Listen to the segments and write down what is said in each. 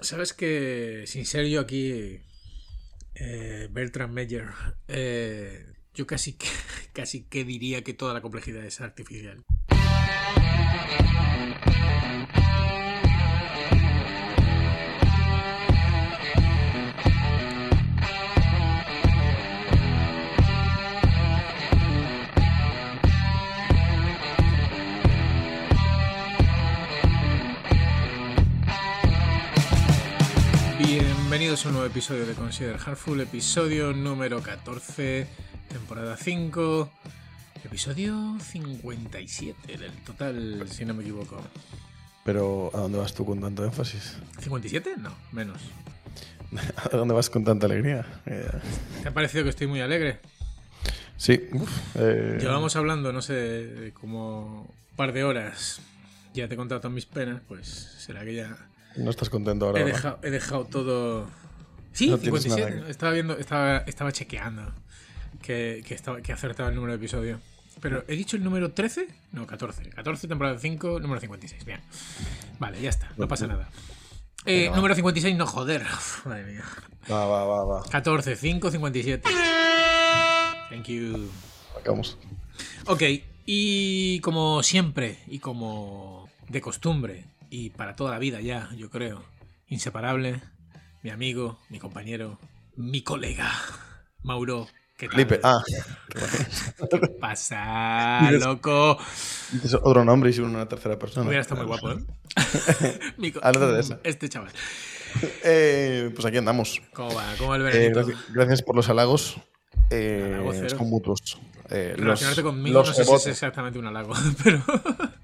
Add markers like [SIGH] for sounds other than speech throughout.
Sabes que, sin ser yo aquí, eh, Bertrand Meyer, eh, yo casi que, [LAUGHS] casi que diría que toda la complejidad es artificial. Bienvenidos a un nuevo episodio de Consider Hardful, episodio número 14, temporada 5, episodio 57 del total, si no me equivoco. Pero ¿a dónde vas tú con tanto énfasis? ¿57? No, menos. [LAUGHS] ¿A dónde vas con tanta alegría? Eh, ¿Te ha parecido que estoy muy alegre? sí, uf, eh, Llevamos hablando, no sé, como un par de horas. Ya te he contado mis penas, pues será que ya no estás contento ahora. he dejado, he dejado todo. Sí, No tienes 57. nada que- Estaba viendo, estaba, estaba chequeando que, que, estaba, que acertaba el número de episodio. Pero he dicho el número 13? No, 14. 14, temporada 5, número 56. Bien. Vale, ya está, no pasa nada. Eh, número 56, no joder. [LAUGHS] Madre mía. Va, va, va, va. 14, 5, 57. Thank you. Acabamos. Ok, y como siempre, y como de costumbre, y para toda la vida ya, yo creo, inseparable, mi amigo, mi compañero, mi colega, [LAUGHS] Mauro. ¿Qué tal? Felipe. Ah, [LAUGHS] ¿Qué pasa, loco? otro nombre y si una tercera persona. Hubiera estado muy guapo, ¿eh? [LAUGHS] Mi de esa. Este chaval. Eh, pues aquí andamos. ¿Cómo va? ¿Cómo va el Eh, gracias, gracias por los halagos. Eh, son mutuos. Eh, los, Relacionarte conmigo los no sé si es exactamente un halago, [LAUGHS] pero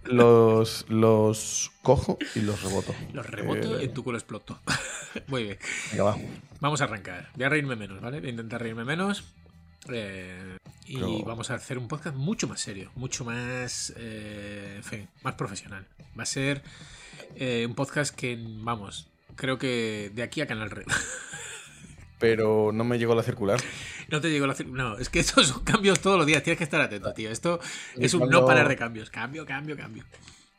los, los cojo y los reboto. los reboto Eh, y en tu culo exploto. [LAUGHS] Muy bien. venga, va. Vamos a arrancar. Voy a reírme menos, ¿vale? Voy a intentar reírme menos. Eh, y Pero- vamos a hacer un podcast mucho más serio, mucho más, eh, en fin, más profesional. Va a ser eh, un podcast que, vamos, creo que de aquí a Canal Red. [LAUGHS] Pero no me llegó la circular. No te llegó la... cir- No, es que [LAUGHS] estos son cambios todos los días. Tienes que estar atento, tío. Esto es un no parar de cambios. Cambio, cambio, cambio.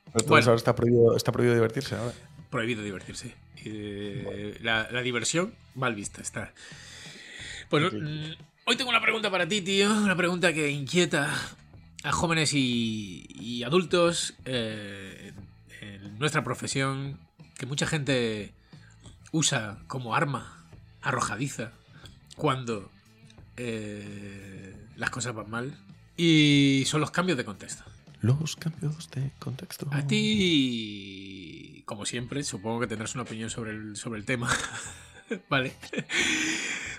Entonces Bueno. ahora está prohibido, está prohibido divertirse. ahora. Prohibido divertirse. Eh, la, la diversión mal vista está. Sí. mm, hoy tengo una pregunta para ti, tío. Una pregunta que inquieta a jóvenes y, y adultos eh, en nuestra profesión, que mucha gente usa como arma arrojadiza cuando eh, las cosas van mal. Y son los cambios de contexto. Los cambios de contexto. A ti, como siempre, supongo que tendrás una opinión sobre el, sobre el tema. [LAUGHS] vale.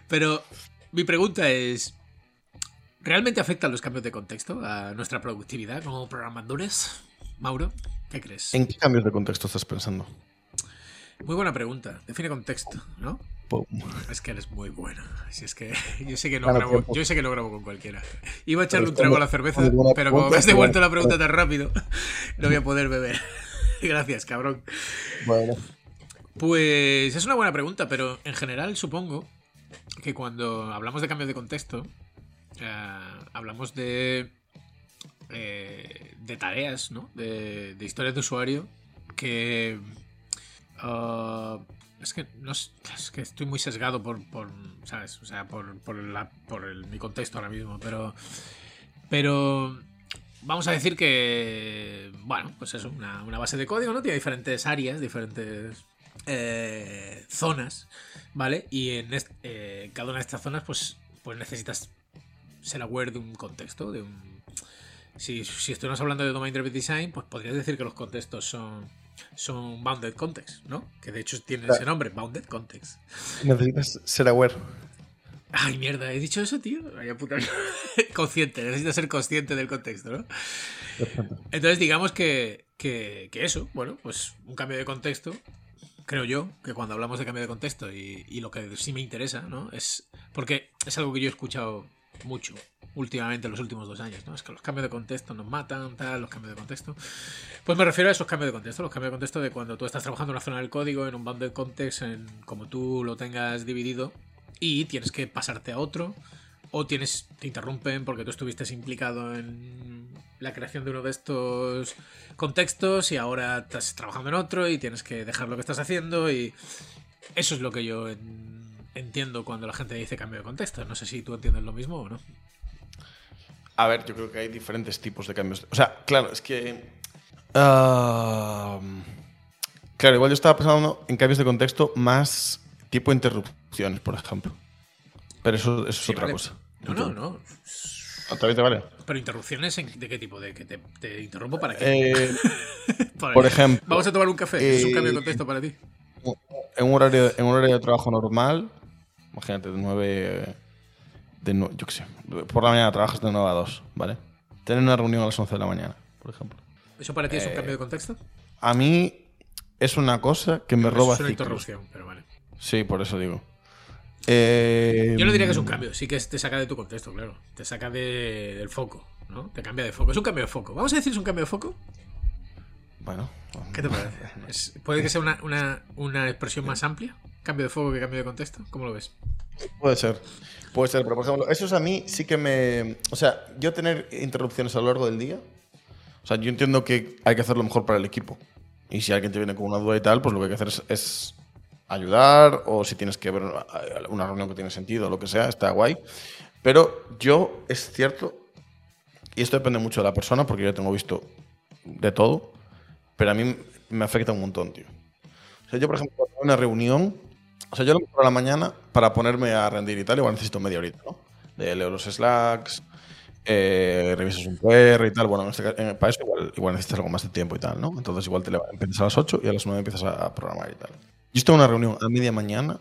Pero mi pregunta es, ¿realmente afectan los cambios de contexto a nuestra productividad como programadores? Mauro, ¿qué crees? ¿En qué cambios de contexto estás pensando? Muy buena pregunta. Define contexto, ¿no? Pum. Es que eres muy bueno. Si es que [LAUGHS] yo sé que no Claro, grabo, yo sé que no grabo con cualquiera. Iba a echarle un trago a la cerveza, pero como me has devuelto la pregunta tan rápido, [LAUGHS] no voy a poder beber. [LAUGHS] Gracias, cabrón. Bueno, Pues es una buena pregunta, pero en general supongo que cuando hablamos de cambios de contexto, eh, hablamos de, eh, de tareas, ¿no? De, de historias de usuario que... ah, es que no es, que estoy muy sesgado por, por ¿sabes? O sea, por, por, el- mi contexto ahora mismo, pero... Pero vamos a decir que, bueno, pues eso, una, una base de código, ¿no? Tiene diferentes áreas, diferentes eh, zonas, ¿vale? Y en eh, cada una de estas zonas, pues, pues necesitas ser aware de un contexto, de un... Si, si estuviéramos hablando de Domain Driven Design, pues podrías decir que los contextos son, son bounded context, ¿no? Que de hecho tiene ese nombre, bounded context. necesitas ser aware. Ay, mierda, he dicho eso, tío. Vaya puta. [LAUGHS] consciente, necesitas ser consciente del contexto, ¿no? Perfecto. Entonces, digamos que, que, que eso, bueno, pues un cambio de contexto. Creo yo que cuando hablamos de cambio de contexto y, y lo que sí me interesa, ¿no? Es. Porque es algo que yo he escuchado mucho últimamente en los últimos dos años, ¿no? Es que los cambios de contexto nos matan, tal, los cambios de contexto. Pues me refiero a esos cambios de contexto, los cambios de contexto de cuando tú estás trabajando en una zona del código, en un bounded context, en como tú lo tengas dividido, y tienes que pasarte a otro, o tienes te interrumpen porque tú estuviste implicado en la creación de uno de estos contextos y ahora estás trabajando en otro y tienes que dejar lo que estás haciendo y Eso es lo que yo entiendo cuando la gente dice cambio de contexto. No sé si tú entiendes lo mismo o no. A ver, yo creo que hay diferentes tipos de cambios. O sea, claro, es que. Ah, claro, igual yo estaba pensando en cambios de contexto más tipo interrupciones, por ejemplo. Pero eso, es otra cosa. No, no, no. ¿Otra vez te vale? Pero interrupciones de qué tipo? ¿De que te, interrumpo para qué? Eh, [LAUGHS] por, ejemplo. Vamos a tomar un café. es un cambio de contexto para ti. En un horario, en un horario de trabajo normal, imagínate, de 9. De yo qué sé. Por la mañana trabajas de 9 a 2, ¿vale? Tener una reunión a las 11 de la mañana, por ejemplo. ¿Eso para ti es un cambio de contexto? A mí es una cosa que me roba. Es una interrupción, pero vale. Sí, por eso digo. Eh, Yo no diría que es un cambio, sí que te saca de tu contexto, claro. Te saca del foco, ¿no? Te cambia de foco. Es un cambio de foco. ¿Vamos a decir es un cambio de foco? Bueno. ¿Qué te parece? [LAUGHS] ¿Puede que sea una, expresión más amplia? ¿Cambio de foco que cambio de contexto? ¿Cómo lo ves? Puede ser. Puede ser, pero por ejemplo, eso es a mí sí que me. O sea, yo tener interrupciones a lo largo del día. O sea, yo entiendo que hay que hacer lo mejor para el equipo. Y si alguien te viene con una duda y tal, pues lo que hay que hacer es ayudar o si tienes que ver una reunión que tiene sentido o lo que sea, está guay. Pero yo, es cierto, y esto depende mucho de la persona porque yo tengo visto de todo, pero a mí me afecta un montón, tío. O sea, yo, por ejemplo, cuando una reunión, o sea, yo lo mejor a la mañana para ponerme a rendir y tal, igual necesito media horita, ¿no? Leo los slacks, eh, revisas un PR y tal. Bueno, este para eso igual, igual, necesitas algo más de tiempo y tal, ¿no? Entonces igual te empiezas a las 8 y a las 9 empiezas a programar y tal. Yo estoy en una reunión a media mañana,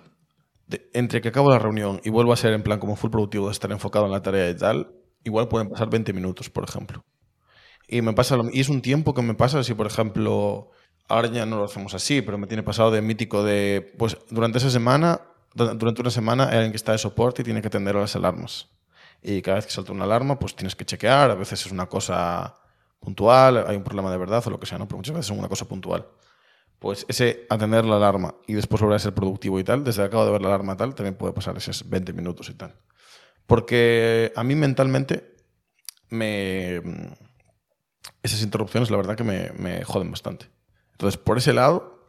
entre que acabo la reunión y vuelvo a ser en plan como full productivo, de estar enfocado en la tarea y tal, igual pueden pasar 20 minutos, por ejemplo. Y me pasa y es un tiempo que me pasa si, por ejemplo, ahora ya no lo hacemos así, pero me tiene pasado de mítico de, pues durante esa semana, durante una semana alguien que está de soporte y tiene que atender a las alarmas. Y cada vez que salta una alarma, pues tienes que chequear, a veces es una cosa puntual, hay un problema de verdad o lo que sea, ¿no? Pero muchas veces es una cosa puntual pues ese atender la alarma y después volver a ser productivo y tal, desde que acabo de ver la alarma tal, también puede pasar esos 20 minutos y tal. Porque a mí mentalmente me... Esas interrupciones la verdad que me joden bastante. Entonces, por ese lado,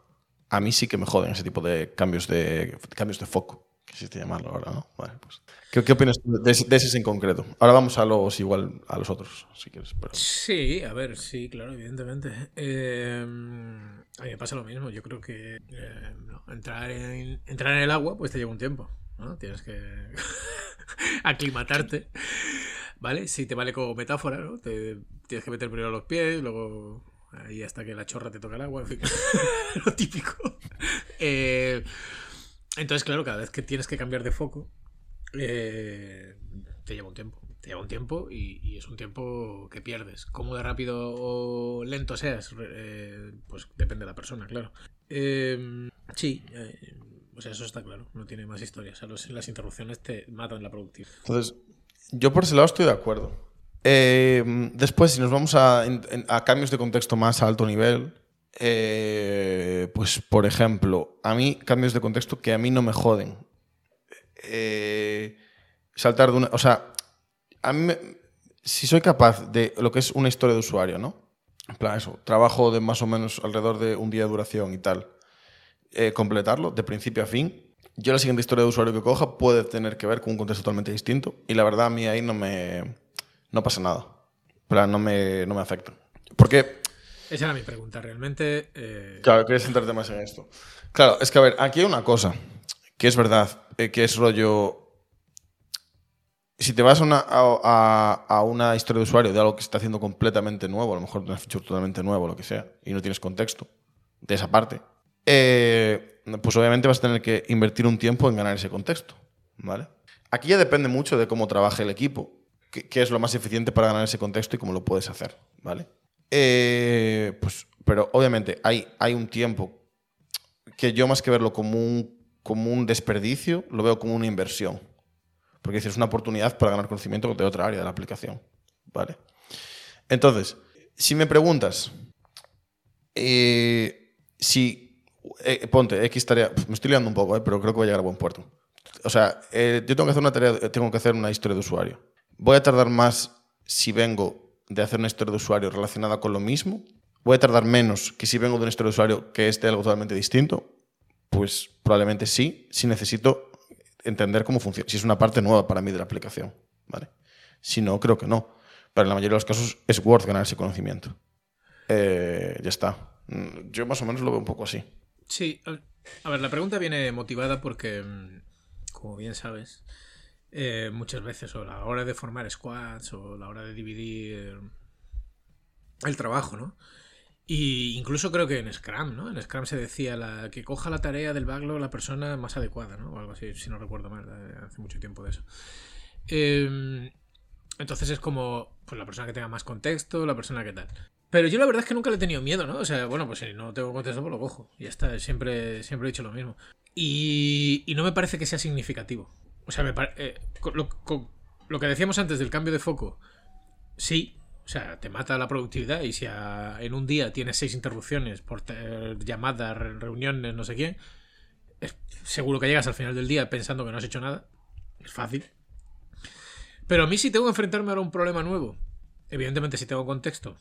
a mí sí que me joden ese tipo de cambios de, cambios de foco, que existe llamarlo ahora, ¿no? Vale, pues. ¿Qué, ¿Qué, opinas de, de, ese en concreto? Ahora vamos a los igual a los otros, si quieres. Sí, a ver, sí, claro, evidentemente. Eh, a mí me pasa lo mismo. Yo creo que eh, entrar, en, entrar en el agua pues te lleva un tiempo. ¿no? Tienes que [LAUGHS] aclimatarte. ¿Vale? Si te vale como metáfora, ¿no? Te, tienes que meter primero los pies, luego ahí hasta que la chorra te toca el agua, [LAUGHS] lo típico. Eh, entonces, claro, cada vez que tienes que cambiar de foco, eh, te lleva un tiempo lleva un tiempo y, es un tiempo que pierdes. Cómo de rápido o lento seas, eh, pues depende de la persona, claro. Em, sí, eh, o sea, eso está claro, no tiene más historia. O sea, las interrupciones te matan la productividad. Entonces, yo por ese lado estoy de acuerdo. Em, después, si nos vamos a, cambios de contexto más a alto nivel, eh, pues por ejemplo, a mí cambios de contexto que a mí no me joden. saltar de una. O sea, a mí, si soy capaz de lo que es una historia de usuario, ¿no? En plan, eso, trabajo de más o menos alrededor de un día de duración y tal, eh, completarlo de principio a fin, yo la siguiente historia de usuario que coja puede tener que ver con un contexto totalmente distinto y la verdad a mí ahí no me no pasa nada. Plan, no me, no me afecta. Porque... Esa era mi pregunta, realmente... Eh... Claro, quería centrarte más en esto. Claro, es que a ver, aquí hay una cosa que es verdad, eh, que es rollo si te vas a una, a, una, historia de usuario de algo que se está haciendo completamente nuevo, a lo mejor una feature totalmente nuevo, lo que sea, y no tienes contexto de esa parte, eh, pues obviamente vas a tener que invertir un tiempo en ganar ese contexto. ¿vale? Aquí ya depende mucho de cómo trabaje el equipo, qué, es lo más eficiente para ganar ese contexto y cómo lo puedes hacer. ¿vale? Eh, pues, pero obviamente hay, hay un tiempo que yo más que verlo como un, como un desperdicio, lo veo como una inversión. Porque es una oportunidad para ganar conocimiento de otra área de la aplicación. ¿Vale? Entonces, si me preguntas, eh, si, eh, ponte, X tarea, me estoy liando un poco, pero creo que voy a llegar a buen puerto. O sea, yo tengo que hacer una tarea, tengo que hacer una historia de usuario. Voy a tardar más si vengo de hacer una historia de usuario relacionada con lo mismo. Voy a tardar menos que si vengo de una historia de usuario que es de algo totalmente distinto. Pues probablemente sí, si necesito entender cómo funciona, si es una parte nueva para mí de la aplicación, ¿vale? Si no, creo que no. Pero en la mayoría de los casos es worth ganar ese conocimiento. Eh, ya está. Mm, yo más o menos lo veo un poco así. Sí, a ver, la pregunta viene motivada porque, mm, como bien sabes, eh, muchas veces, o la hora de formar squads, o la hora de dividir el trabajo, ¿no? Y incluso creo que en Scrum, ¿no? En Scrum se decía la, que coja la tarea del backlog la persona más adecuada, ¿no? O algo así, si no recuerdo mal, eh, hace mucho tiempo de eso. Em, entonces es como, pues la persona que tenga más contexto, la persona que tal. Pero yo la verdad es que nunca le he tenido miedo, ¿no? O sea, bueno, pues si no tengo contexto, pues lo cojo. Ya está, siempre, siempre he dicho lo mismo. Y, y no me parece que sea significativo. O sea, me eh, lo, que decíamos antes del cambio de foco, sí, o sea, te mata la productividad y si en un día tienes seis interrupciones por llamadas, reuniones, no sé qué, seguro que llegas al final del día pensando que no has hecho nada. Es fácil. Pero a mí si tengo que enfrentarme ahora a un problema nuevo, evidentemente si tengo contexto,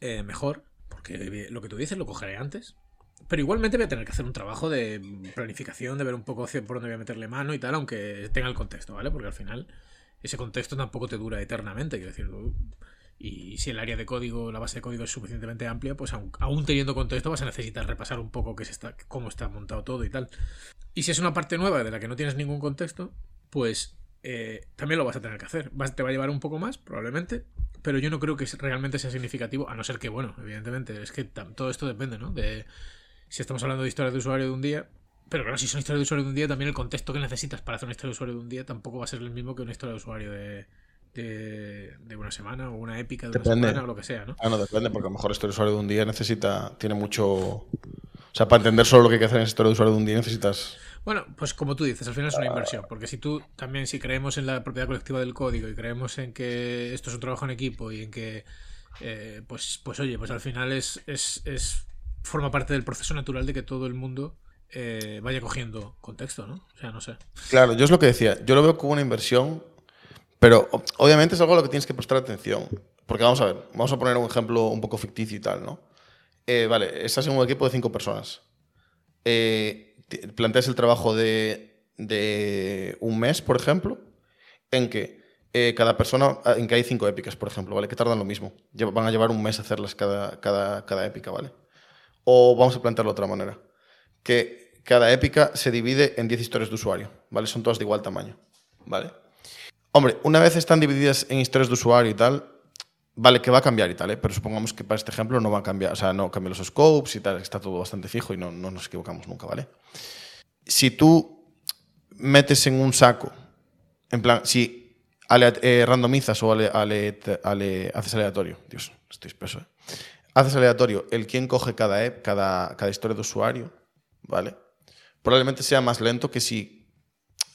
eh, mejor, porque lo que tú dices lo cogeré antes. Pero igualmente voy a tener que hacer un trabajo de planificación, de ver un poco por dónde voy a meterle mano y tal, aunque tenga el contexto, ¿vale? Porque al final ese contexto tampoco te dura eternamente, quiero decir, y si el área de código, la base de código es suficientemente amplia, pues aún, teniendo contexto vas a necesitar repasar un poco qué se está, cómo está montado todo y tal. Y si es una parte nueva de la que no tienes ningún contexto, pues eh, también lo vas a tener que hacer. te va a llevar un poco más, probablemente, pero yo no creo que realmente sea significativo, a no ser que, bueno, evidentemente, es que todo esto depende, ¿no? De si estamos hablando de historias de usuario de un día, pero claro, si son historias de usuario de un día, también el contexto que necesitas para hacer una historia de usuario de un día tampoco va a ser el mismo que una historia de usuario de, de, una semana o una épica de una semana o lo que sea, ¿no? Ah, no, depende, porque a lo mejor historia de usuario de un día necesita, tiene mucho... O sea, para entender solo lo que hay que hacer en historia de usuario de un día necesitas... Bueno, pues como tú dices, al final es una inversión, porque si tú también, si creemos en la propiedad colectiva del código y creemos en que esto es un trabajo en equipo y en que, eh, pues, pues oye, pues al final es, es, es, forma parte del proceso natural de que todo el mundo eh, vaya cogiendo contexto, ¿no? O sea, no sé. Claro, yo es lo que decía, yo lo veo como una inversión pero obviamente es algo a lo que tienes que prestar atención. Porque vamos a ver, vamos a poner un ejemplo un poco ficticio y tal, ¿no? Eh, vale, estás en un equipo de cinco personas. Eh, planteas el trabajo de, de, un mes, por ejemplo, en que eh, cada persona, en que hay cinco épicas, por ejemplo, ¿vale? Que tardan lo mismo. Van a llevar un mes hacerlas cada, cada, cada épica, ¿vale? O vamos a plantearlo de otra manera. Que cada épica se divide en 10 historias de usuario, ¿vale? Son todas de igual tamaño, ¿vale? Hombre, una vez están divididas en historias de usuario y tal, vale que va a cambiar y tal, ¿eh? pero supongamos que para este ejemplo no va a cambiar, o sea, no cambia los scopes y tal, está todo bastante fijo y no, no nos equivocamos nunca, ¿vale? Si tú metes en un saco, en plan, si eh, randomizas o ale, haces aleatorio, Dios, estoy espeso, ¿eh? Haces aleatorio el quién coge cada, cada, cada historia de usuario, ¿vale? Probablemente sea más lento que si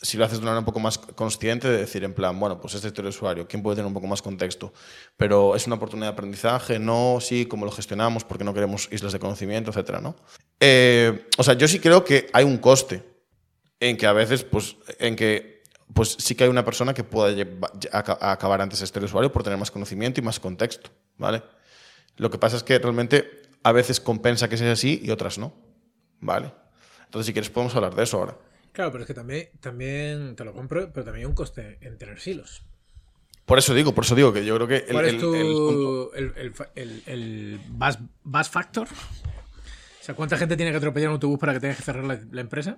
si lo haces de una manera un poco más consciente, de decir en plan, bueno, pues este historia de usuario, ¿quién puede tener un poco más contexto? Pero es una oportunidad de aprendizaje, no, sí, cómo lo gestionamos, porque no queremos islas de conocimiento, etcétera, ¿no? Eh, o sea, yo sí creo que hay un coste en que a veces, pues, en que pues sí que hay una persona que pueda acabar antes este usuario por tener más conocimiento y más contexto, ¿vale? Lo que pasa es que realmente a veces compensa que sea así y otras no, ¿vale? Entonces, si quieres, podemos hablar de eso ahora. Claro, pero es que también, también te lo compro, pero también hay un coste en tener silos. Por eso digo, por eso digo que yo creo que. El, ¿Cuál es tu, el, el, el, bus, factor? O sea, ¿cuánta gente tiene que atropellar un autobús para que tengas que cerrar la, empresa?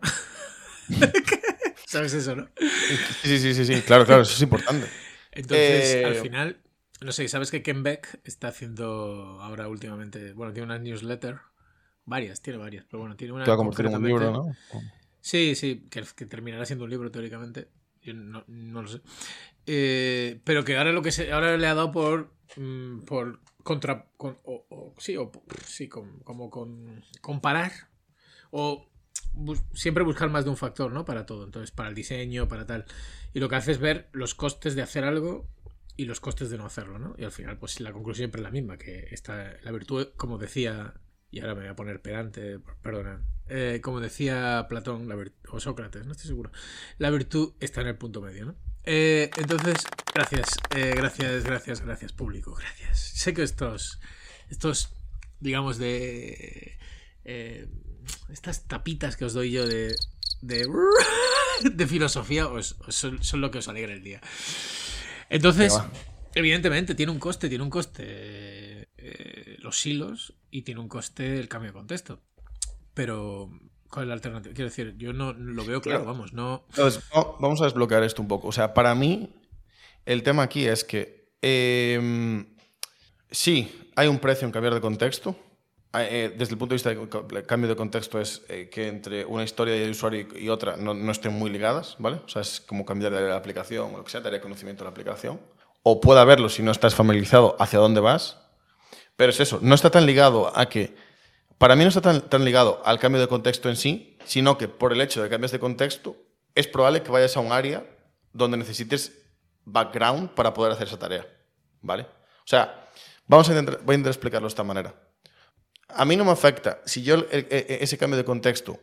[LAUGHS] ¿Sabes eso, no? Sí, sí, sí, sí, claro, claro, eso es importante. Entonces, al eh, final, no sé, ¿sabes que Ken Beck está haciendo ahora últimamente, bueno, tiene una newsletter, varias, tiene varias, pero bueno, tiene una... Que va a convertir en un libro, ¿no? Sí, sí, que, terminará siendo un libro teóricamente. Yo no, lo sé. Eh, pero que ahora lo que se, ahora le ha dado por mm, por contra o, sí o sí como con comparar o siempre buscar más de un factor, ¿no? Para todo. Entonces, para el diseño, para tal. Y lo que hace es ver los costes de hacer algo y los costes de no hacerlo, ¿no? Y al final, pues la conclusión siempre es la misma, que está la virtud, como decía y ahora me voy a poner pedante, perdona. Eh, como decía Platón o Sócrates, no estoy seguro. La virtud está en el punto medio, ¿no? Eh, entonces, gracias, eh, gracias, gracias, gracias, público, gracias. Sé que estos, estos digamos, de estas tapitas que os doy yo de, [LAUGHS] de, filosofía os- os son, son lo que os alegra el día. Entonces, evidentemente, tiene un coste, tiene un coste eh, los hilos y tiene un coste el cambio de contexto. Pero, ¿cuál es la alternativa? Quiero decir, yo no lo veo claro, Claro. vamos, no. Entonces, va- vamos a desbloquear esto un poco. O sea, para mí, el tema aquí es que eh, sí, hay un precio en cambiar de contexto. Eh, eh, desde el punto de vista de co- cambio de contexto es eh, que entre una historia de usuario y otra no, estén muy ligadas, ¿vale? O sea, es como cambiar de la aplicación o lo que sea, daría conocimiento de la aplicación. O puede haberlo si no estás familiarizado hacia dónde vas. Pero es eso, no está tan ligado a que para mí no está tan, ligado al cambio de contexto en sí, sino que por el hecho de que cambies de contexto, es probable que vayas a un área donde necesites background para poder hacer esa tarea. ¿Vale? O sea, vamos a intentar, voy a intentar explicarlo de esta manera. A mí no me afecta si yo el- e- ese cambio de contexto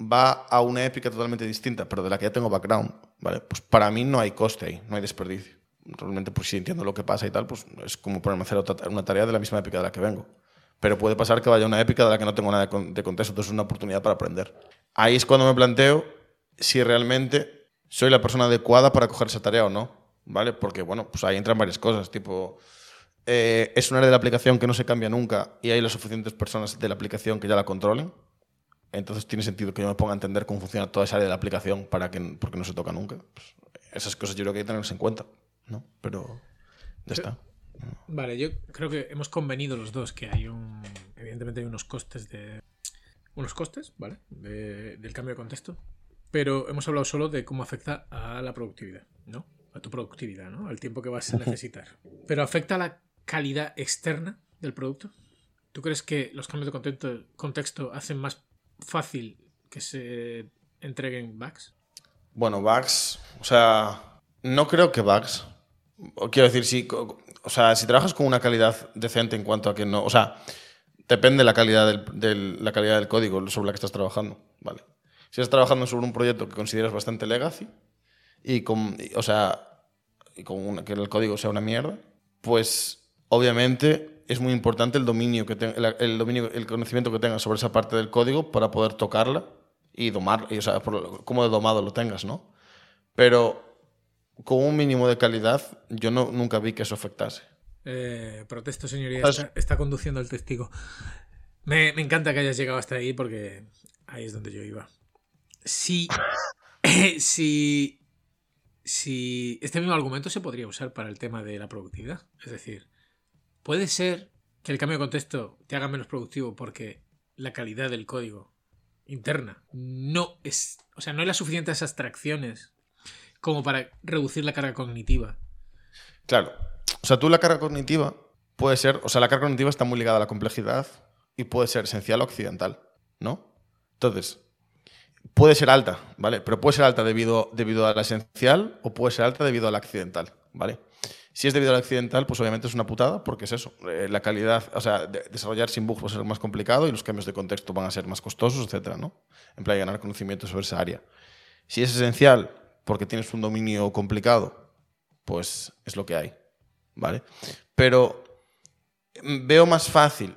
va a una épica totalmente distinta, pero de la que ya tengo background, ¿vale? Pues para mí no hay coste ahí, no hay desperdicio. Realmente, pues si entiendo lo que pasa y tal, pues es como ponerme a hacer una tarea de la misma épica de la que vengo. Pero puede pasar que vaya a una épica de la que no tengo nada de contexto, entonces es una oportunidad para aprender. Ahí es cuando me planteo si realmente soy la persona adecuada para coger esa tarea o no, ¿vale? Porque, bueno, pues ahí entran varias cosas, tipo, eh, es un área de la aplicación que no se cambia nunca y hay las suficientes personas de la aplicación que ya la controlen. Entonces tiene sentido que yo me ponga a entender cómo funciona toda esa área de la aplicación para que, porque no se toca nunca. Pues, esas cosas yo creo que hay que tenerlas en cuenta, ¿no? Pero ya está. Vale, yo creo que hemos convenido los dos que hay un. Evidentemente hay unos costes de. Unos costes, ¿vale? De- del cambio de contexto. Pero hemos hablado solo de cómo afecta a la productividad, ¿no? A tu productividad, ¿no? Al tiempo que vas a [LAUGHS] necesitar. Pero afecta a la calidad externa del producto. ¿Tú crees que los cambios de contexto, hacen más fácil que se entreguen bugs? Bueno, bugs, o sea, no creo que bugs. Quiero decir, si, o sea, si trabajas con una calidad decente en cuanto a que no, o sea, depende la calidad del, la calidad del código sobre la que estás trabajando, ¿vale? Si estás trabajando sobre un proyecto que consideras bastante legacy y con, o sea, que el código sea una mierda, pues obviamente es muy importante el dominio que te- el, el dominio, el conocimiento que tengas sobre esa parte del código para poder tocarla y domar, y, o sea, por cómo de domado lo tengas, ¿no? Pero con un mínimo de calidad, yo no, nunca vi que eso afectase. Eh, protesto, señoría. Está, está conduciendo el testigo. Me, me encanta que hayas llegado hasta ahí porque ahí es donde yo iba. Si, si, si este mismo argumento se podría usar para el tema de la productividad. Es decir, puede ser que el cambio de contexto te haga menos productivo porque la calidad del código interna no es. O sea, no hay las suficientes abstracciones como para reducir la carga cognitiva. Claro. O sea, tú la carga cognitiva puede ser, o sea, la carga cognitiva está muy ligada a la complejidad y puede ser esencial o accidental, ¿no? Entonces, puede ser alta, ¿vale? Pero puede ser alta debido, debido a la esencial o puede ser alta debido a la accidental, ¿vale? Si es debido a la accidental, pues obviamente es una putada porque es eso. eh, la calidad, o sea, de- desarrollar sin bugs va a ser más complicado y los cambios de contexto van a ser más costosos, etcétera, ¿no? En plan, ganar conocimiento sobre esa área. Si es esencial porque tienes un dominio complicado, pues es lo que hay, ¿vale? Pero mm, veo más fácil,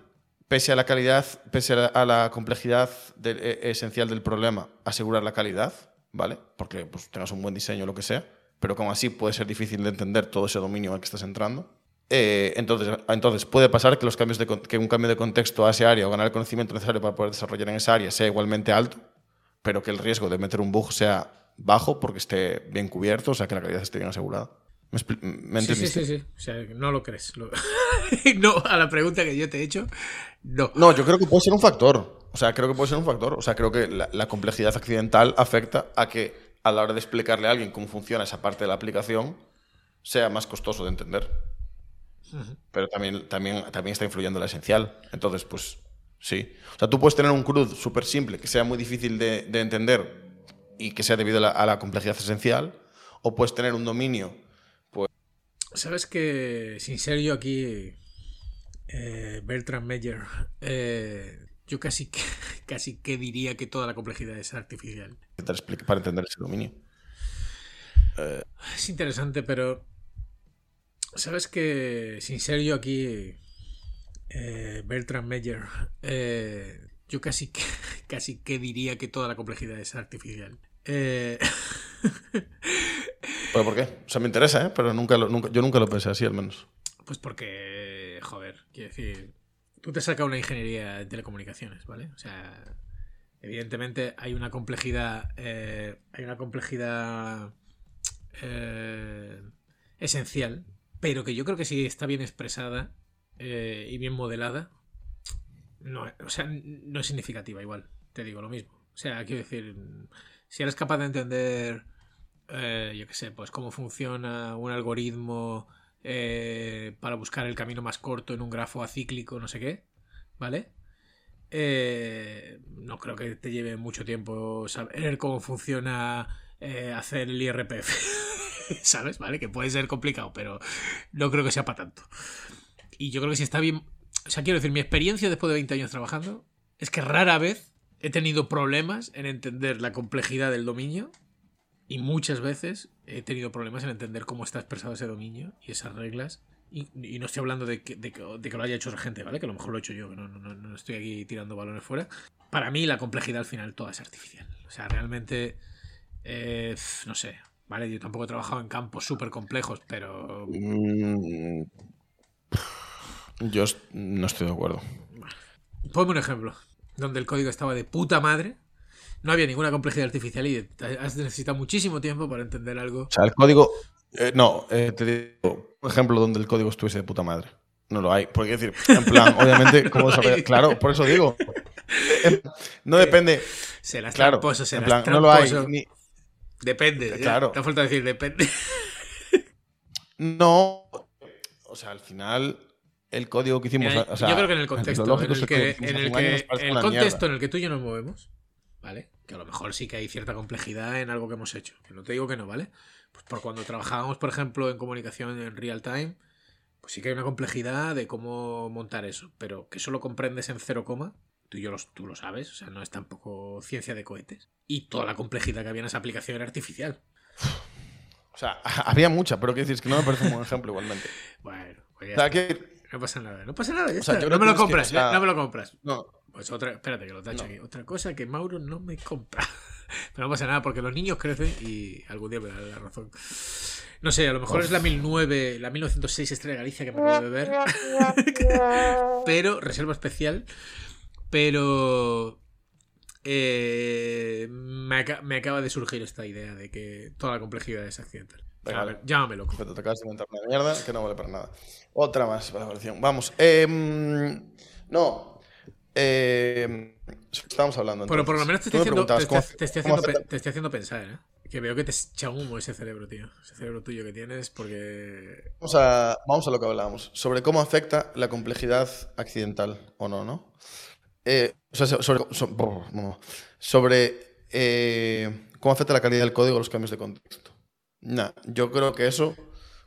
pese a la calidad, pese a la, complejidad del- e- esencial del problema, asegurar la calidad, ¿vale? Porque pues, tengas un buen diseño lo que sea, pero como así puede ser difícil de entender todo ese dominio al que estás entrando. Eh, entonces, entonces, puede pasar que, los cambios de, que un cambio de contexto a ese área o ganar el conocimiento necesario para poder desarrollar en esa área sea igualmente alto, pero que el riesgo de meter un bug sea bajo porque esté bien cubierto, o sea, que la calidad esté bien asegurada. ¿Me, me Sí, sí, sí, sí. O sea, no lo crees. Lo- [LAUGHS] no, a la pregunta que yo te he hecho, no. No, yo creo que puede ser un factor. O sea, creo que puede ser un factor. O sea, creo que la, la complejidad accidental afecta a que a la hora de explicarle a alguien cómo funciona esa parte de la aplicación sea más costoso de entender. Pero también, también, también está influyendo la esencial. Entonces, pues sí. O sea, tú puedes tener un CRUD súper simple que sea muy difícil de, de entender y que sea debido a la, a la complejidad esencial. O puedes tener un dominio Sabes que, sin ser yo aquí, eh, Bertrand Meyer, eh, yo casi que, [LAUGHS] casi que diría que toda la complejidad es artificial. para explicar- para entender ese dominio. Es interesante, pero sabes que, sin ser yo aquí, eh, Bertrand Meyer, eh, yo casi que, [LAUGHS] casi que diría que toda la complejidad es artificial. Eh... [LAUGHS] ¿Pero por qué? O sea, me interesa, ¿eh? Pero nunca, nunca yo nunca lo pensé así, al menos. Pues porque, joder, quiero decir, tú te sacas una ingeniería de telecomunicaciones, ¿vale? O sea, evidentemente hay una complejidad, eh, hay una complejidad eh, esencial, pero que yo creo que si está bien expresada eh, y bien modelada, no, o sea, no es significativa igual, te digo lo mismo. O sea, quiero decir, si eres capaz de entender, eh, yo qué sé, pues cómo funciona un algoritmo eh, para buscar el camino más corto en un grafo acíclico, no sé qué, ¿vale? Eh, no creo que te lleve mucho tiempo saber cómo funciona hacer el IRPF, [LAUGHS] ¿sabes? ¿Vale? Que puede ser complicado, pero no creo que sea para tanto. Y yo creo que si está bien... O sea, quiero decir, mi experiencia después de 20 años trabajando es que rara vez he tenido problemas en entender la complejidad del dominio y muchas veces he tenido problemas en entender cómo está expresado ese dominio y esas reglas. Y, no estoy hablando de que, de, que, lo haya hecho otra gente, ¿vale? Que a lo mejor lo he hecho yo, no, no, no estoy aquí tirando balones fuera. Para mí la complejidad al final toda es artificial. O sea, realmente, eh, no sé, ¿vale? Yo tampoco he trabajado en campos súper complejos, pero... Mm, yo no estoy de acuerdo. Ponme un ejemplo donde el código estaba de puta madre. No había ninguna complejidad artificial y has necesitado muchísimo tiempo para entender algo. O sea, el código. Eh, no, eh, te digo, ejemplo donde el código estuviese de puta madre. No lo hay. Porque decir, en plan, [LAUGHS] obviamente, ¿cómo saber? Claro, por eso digo. No depende. Serás claro, tramposo, en plan, no lo hay. Depende. Claro. Te falta decir depende. No. O sea, al final el código que hicimos. yo creo que en el contexto, en el que, en el, que, el contexto en el que tú y yo nos movemos, ¿vale? Que a lo mejor sí que hay cierta complejidad en algo que hemos hecho. Que no te digo que no, ¿vale? Pues por cuando trabajábamos, por ejemplo, en comunicación en real time, pues sí que hay una complejidad de cómo montar eso. Pero que solo comprendes en cero coma, tú y yo tú lo sabes, o sea, no es tampoco ciencia de cohetes. Y toda la complejidad que había en esa aplicación era artificial. O sea, [LAUGHS] había mucha, pero que decir, que no me parece un buen ejemplo igualmente. [LAUGHS] Bueno, pues o sea, que no pasa nada, no pasa nada. no me lo compras, no me lo compras. No. Pues otra, espérate que lo tacho aquí. Otra cosa que Mauro no me compra. [LAUGHS] Pero no pasa nada porque los niños crecen y algún día me dará la razón. No sé, a lo mejor es la 1009, la 1906 Estrella Galicia que me acabo de ver. [LAUGHS] pero, reserva especial. Pero eh, me, me, acaba de surgir esta idea de que toda la complejidad es accidental. Llámame, loco. te acabas de inventar una mierda que no vale para nada. Otra más para la evaluación. Vamos. Eh, no. Eh, estábamos hablando. Pero por lo menos te estoy, haciendo, te, te, estoy haciendo, te estoy haciendo pensar, ¿eh? Que veo que te echa humo ese cerebro, tío. Ese cerebro tuyo que tienes, porque. Vamos a, vamos a lo que hablábamos. Sobre cómo afecta la complejidad accidental, o no, ¿no? Eh, o sea, sobre. Sobre. Eh, cómo afecta la calidad del código los cambios de contexto. No, yo creo que eso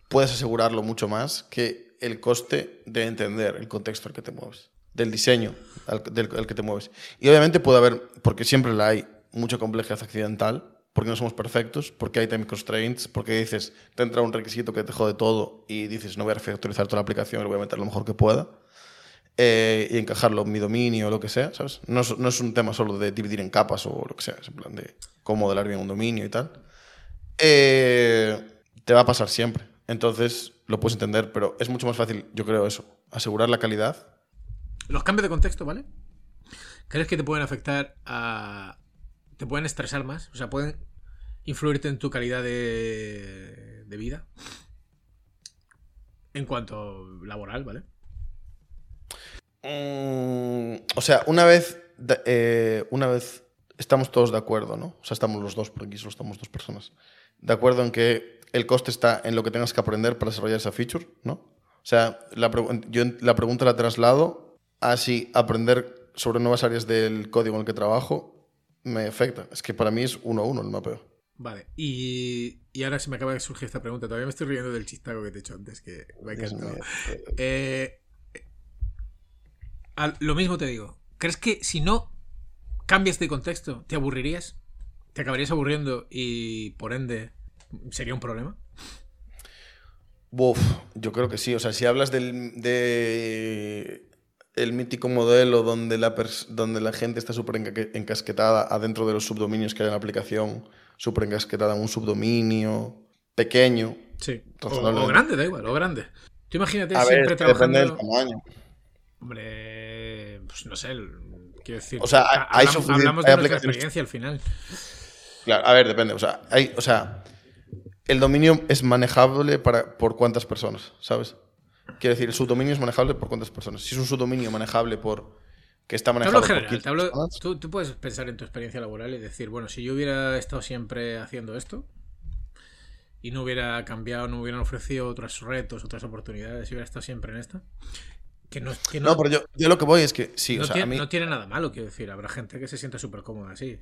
puedes asegurarlo mucho más que el coste de entender el contexto al que te mueves, del diseño al, del, que te mueves. Y obviamente puede haber, porque siempre la hay, mucha complejidad accidental, porque no somos perfectos, porque hay time constraints, porque dices, te entra un requisito que te jode todo y dices, no voy a refactorizar toda la aplicación, lo voy a meter lo mejor que pueda. Eh, y encajarlo en mi dominio o lo que sea, ¿sabes? No es, no es, un tema solo de dividir en capas o lo que sea, es en plan de cómo modelar bien un dominio y tal. Eh, te va a pasar siempre. Entonces lo puedes entender, pero es mucho más fácil, yo creo eso, asegurar la calidad. Los cambios de contexto, ¿vale? ¿Crees que te pueden afectar a... te pueden estresar más? O sea, pueden influirte en tu calidad de, de vida. En cuanto laboral, ¿vale? Mm, o sea, una vez, eh, una vez estamos todos de acuerdo, ¿no? O sea, estamos los dos, porque aquí solo estamos dos personas de acuerdo en que el coste está en lo que tengas que aprender para desarrollar esa feature, ¿no? O sea, la yo la pregunta la traslado a si aprender sobre nuevas áreas del código en el que trabajo me afecta. Es que para mí es uno a uno el mapeo. Vale, y, y, ahora se me acaba de surgir esta pregunta. Todavía me estoy riendo del chistaco que te he hecho antes, que me ha encantado. Eh, lo mismo te digo. ¿Crees que si no cambias de contexto, te aburrirías? ¿Te acabarías aburriendo y por ende sería un problema? Uf, yo creo que sí. O sea, si hablas del, de el mítico modelo donde la, donde la gente está súper encasquetada adentro de los subdominios que hay en la aplicación, súper encasquetada en un subdominio pequeño. Sí. O, grande, da igual, o grande. Tú imagínate siempre ver, trabajando. Depende del tamaño. Hombre, pues no sé, quiero decir. O sea, hay, hablamos, de nuestra experiencia al final. Claro, a ver, depende. O sea, hay, o sea, el dominio es manejable para, por cuántas personas, ¿sabes? Quiero decir, el subdominio es manejable por cuántas personas. Si es un subdominio manejable por. que está manejado por general, tú, tú, puedes pensar en tu experiencia laboral y decir, bueno, si yo hubiera estado siempre haciendo esto y no hubiera cambiado, no hubieran ofrecido otros retos, otras oportunidades, y hubiera estado siempre en esto. Que no, que no, pero yo, yo, lo que voy es que sí, no, o sea, tiene, a mí... no tiene nada malo, quiero decir. Habrá gente que se sienta súper cómoda así.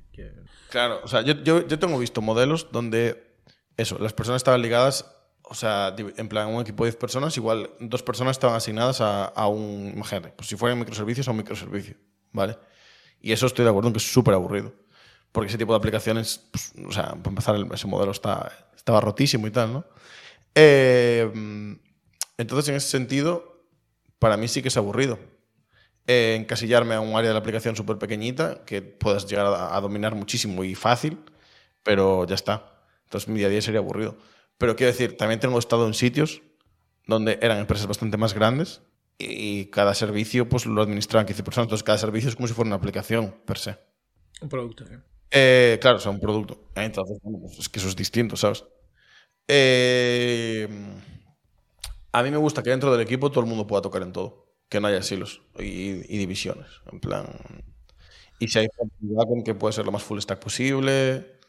Claro, o sea, yo, yo, yo tengo visto modelos donde eso, las personas estaban ligadas o sea, en plan, un equipo de 10 personas, igual dos personas estaban asignadas a, a un, imagínate, pues si fueran microservicios a un microservicio, ¿vale? Y eso estoy de acuerdo en que es súper aburrido. Porque ese tipo de aplicaciones, pues, o sea, para empezar, ese modelo está, estaba rotísimo y tal, ¿no? Eh, entonces, en ese sentido, para mí sí que es aburrido. Eh, encasillarme a un área de la aplicación súper pequeñita que puedas llegar a, a, dominar muchísimo y fácil, pero ya está. Entonces, mi día a día sería aburrido. Pero quiero decir, también tengo estado en sitios donde eran empresas bastante más grandes y cada servicio pues lo administraban 15 personas. Entonces, cada servicio es como si fuera una aplicación per se. Un producto, ¿eh? eh claro, o sea, un producto. Entonces, pues es que eso es distinto, ¿sabes? Eh, a mí me gusta que dentro del equipo todo el mundo pueda tocar en todo. Que no haya silos y, divisiones. En plan. Y si hay con que puede ser lo más full stack posible,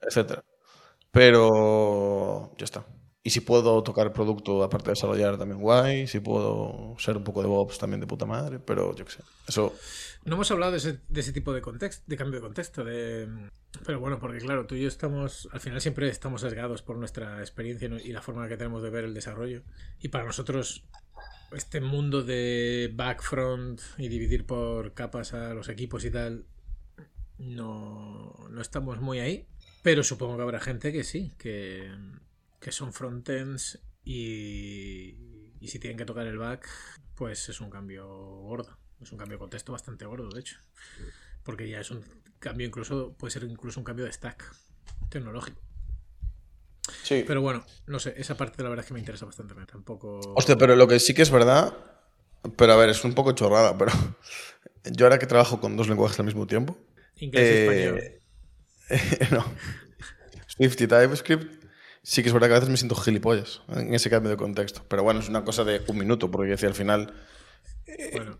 etcétera. Pero ya está. Y si puedo tocar producto aparte de desarrollar también guay, si puedo ser un poco de Bobs también de puta madre, pero yo qué sé. Eso... No hemos hablado de ese, de ese tipo de contexto, de cambio de contexto, de... pero bueno, porque claro, tú y yo estamos, al final siempre estamos sesgados por nuestra experiencia y la forma que tenemos de ver el desarrollo. Y para nosotros, este mundo de back, front y dividir por capas a los equipos y tal, no, no estamos muy ahí. Pero supongo que habrá gente que sí, que, que son frontends y, y si tienen que tocar el back, pues es un cambio gordo. Es un cambio de contexto bastante gordo, de hecho. Porque ya es un cambio incluso, puede ser incluso un cambio de stack tecnológico. Sí. Pero bueno, no sé, esa parte la verdad es que me interesa bastante. Tampoco. Hostia, pero lo que sí que es verdad, pero a ver, es un poco chorrada, pero [LAUGHS] yo ahora que trabajo con dos lenguajes al mismo tiempo. Inglés y español. Eh, [LAUGHS] no. Swift y TypeScript. Sí que es verdad que a veces me siento gilipollas en ese cambio de contexto. Pero bueno, es una cosa de un minuto, porque decía al final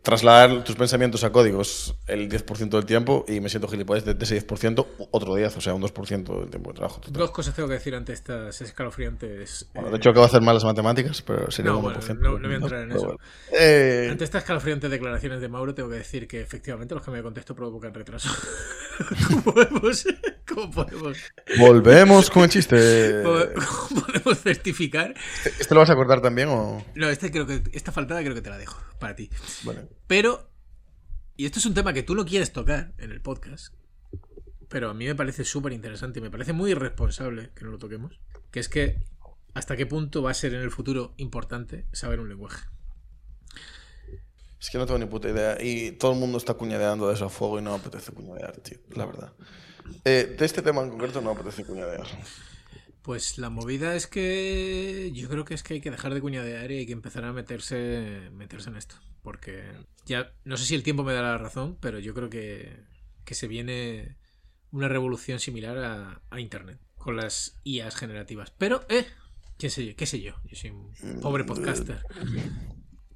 trasladar tus pensamientos a códigos el 10% del tiempo y me siento gilipollas de, ese 10% otro 10, o sea, un 2% del tiempo de trabajo. Dos cosas tengo que decir ante estas escalofriantes. Bueno, de hecho, acabo de hacer malas matemáticas, pero sería un 1%. no, no, voy a entrar en eso. Eh, ante estas escalofriantes declaraciones de Mauro, tengo que decir que efectivamente los cambios de contexto provocan retraso. [LAUGHS] ¿Cómo podemos? ¿Cómo podemos? Volvemos con el chiste. ¿Cómo podemos certificar? ¿Este lo vas a cortar también o.? No, este creo que, esta faltada creo que te la dejo para ti. Pero, y esto es un tema que tú no quieres tocar en el podcast, pero a mí me parece súper interesante y me parece muy irresponsable que no lo toquemos, que es que hasta qué punto va a ser en el futuro importante saber un lenguaje. Es que no tengo ni puta idea. Y todo el mundo está cuñadeando de eso a fuego y no apetece cuñadear, tío. La verdad. Eh, de este tema en concreto no apetece cuñadear. Pues la movida es que yo creo que es que hay que dejar de cuñadear y hay que empezar a meterse, meterse en esto. Porque ya no sé si el tiempo me da la razón, pero yo creo que, que se viene una revolución similar a, a, Internet con las IAs generativas. Pero, eh, ¿qué sé yo? ¿Qué sé yo? Yo soy un pobre podcaster.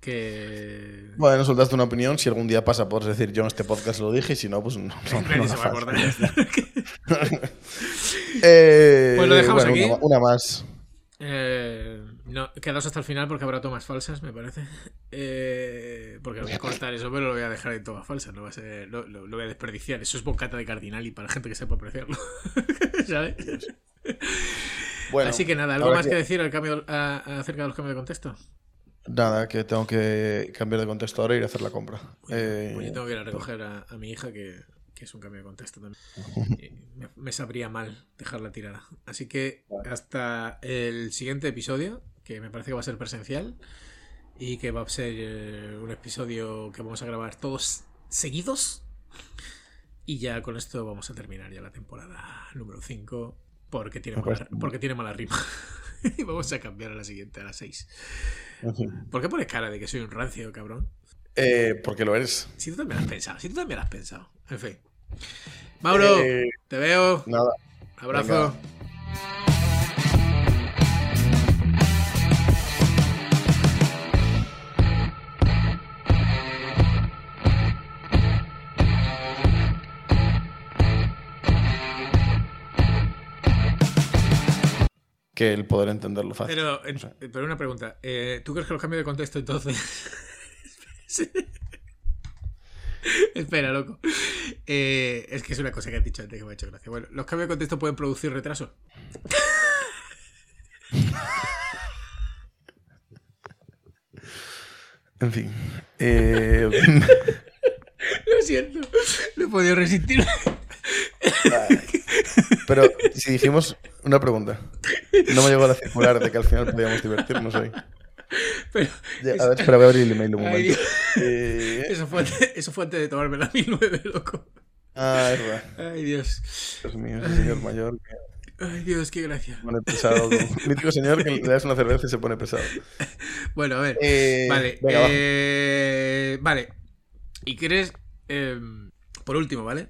Que... Bueno, soltaste una opinión. Si algún día pasa, puedes decir yo en este podcast lo dije. Y si no, pues no. Nadie se va [LAUGHS] eh, pues lo dejamos bueno, aquí. Una, una más. Eh, no, quedaos hasta el final porque habrá tomas falsas, me parece. Eh, porque voy a cortar eso, pero lo voy a dejar en tomas falsas. No va a ser, lo, lo, lo, voy a desperdiciar. Eso es bocata de cardinal y para gente que sepa apreciarlo. [LAUGHS] ¿Sabes? Bueno, Así que nada, ¿algo más que... que, decir al cambio, a, a, acerca de los cambios de contexto? Nada, que tengo que cambiar de contexto ahora y ir a hacer la compra. Eh, pues yo tengo que ir a recoger a, a mi hija que, que, es un cambio de contexto también. [LAUGHS] me, me, sabría mal dejarla tirada. Así que hasta el siguiente episodio, que me parece que va a ser presencial. y que va a ser eh, un episodio que vamos a grabar todos seguidos. Y ya con esto vamos a terminar ya la temporada número 5 porque tiene, mala, porque tiene mala rima. [LAUGHS] y vamos a cambiar a la siguiente, a la 6. ¿Por qué pones cara de que soy un rancio, cabrón? Eh, porque lo eres. Si tú también lo has pensado, si tú también lo has pensado. En fin. Mauro, Eh, te veo. Nada. Abrazo. Venga. Que el poder entenderlo fácil. Pero, O sea, pero una pregunta. eh, ¿Tú crees que los cambios de contexto entonces... [LAUGHS] Espera, loco. Eh, es que es una cosa que has dicho antes que me ha hecho gracia. Bueno, ¿los cambios de contexto pueden producir retraso? [LAUGHS] En fin. Eh, [LAUGHS] Lo siento. No he podido resistir. Pero si dijimos una pregunta, no me llegó a la circular de que al final podíamos divertirnos hoy. Pero, Ya, a ver, espera, voy a abrir el email un momento. Eh, [LAUGHS] eso, fue antes, eso fue antes de tomarme la 1009, loco. ah, es verdad. Ay, Dios. Dios mío, ese señor mayor Ay, Dios, qué gracia. se pone pesado. [LAUGHS] Mítico señor que le das una cerveza y se pone pesado. Bueno, a ver. Eh, Vale, venga, eh, vale. ¿Y crees, em, por último, ¿vale?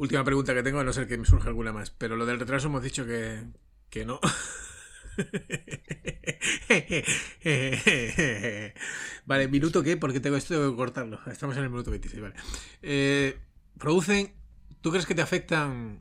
Última pregunta que tengo, a no ser que me surja alguna más. Pero lo del retraso hemos dicho que, que no. [LAUGHS] vale, ¿minuto qué? Porque tengo esto tengo que cortarlo. Estamos en el minuto 26, vale. Eh, ¿Producen... ¿Tú crees que te afectan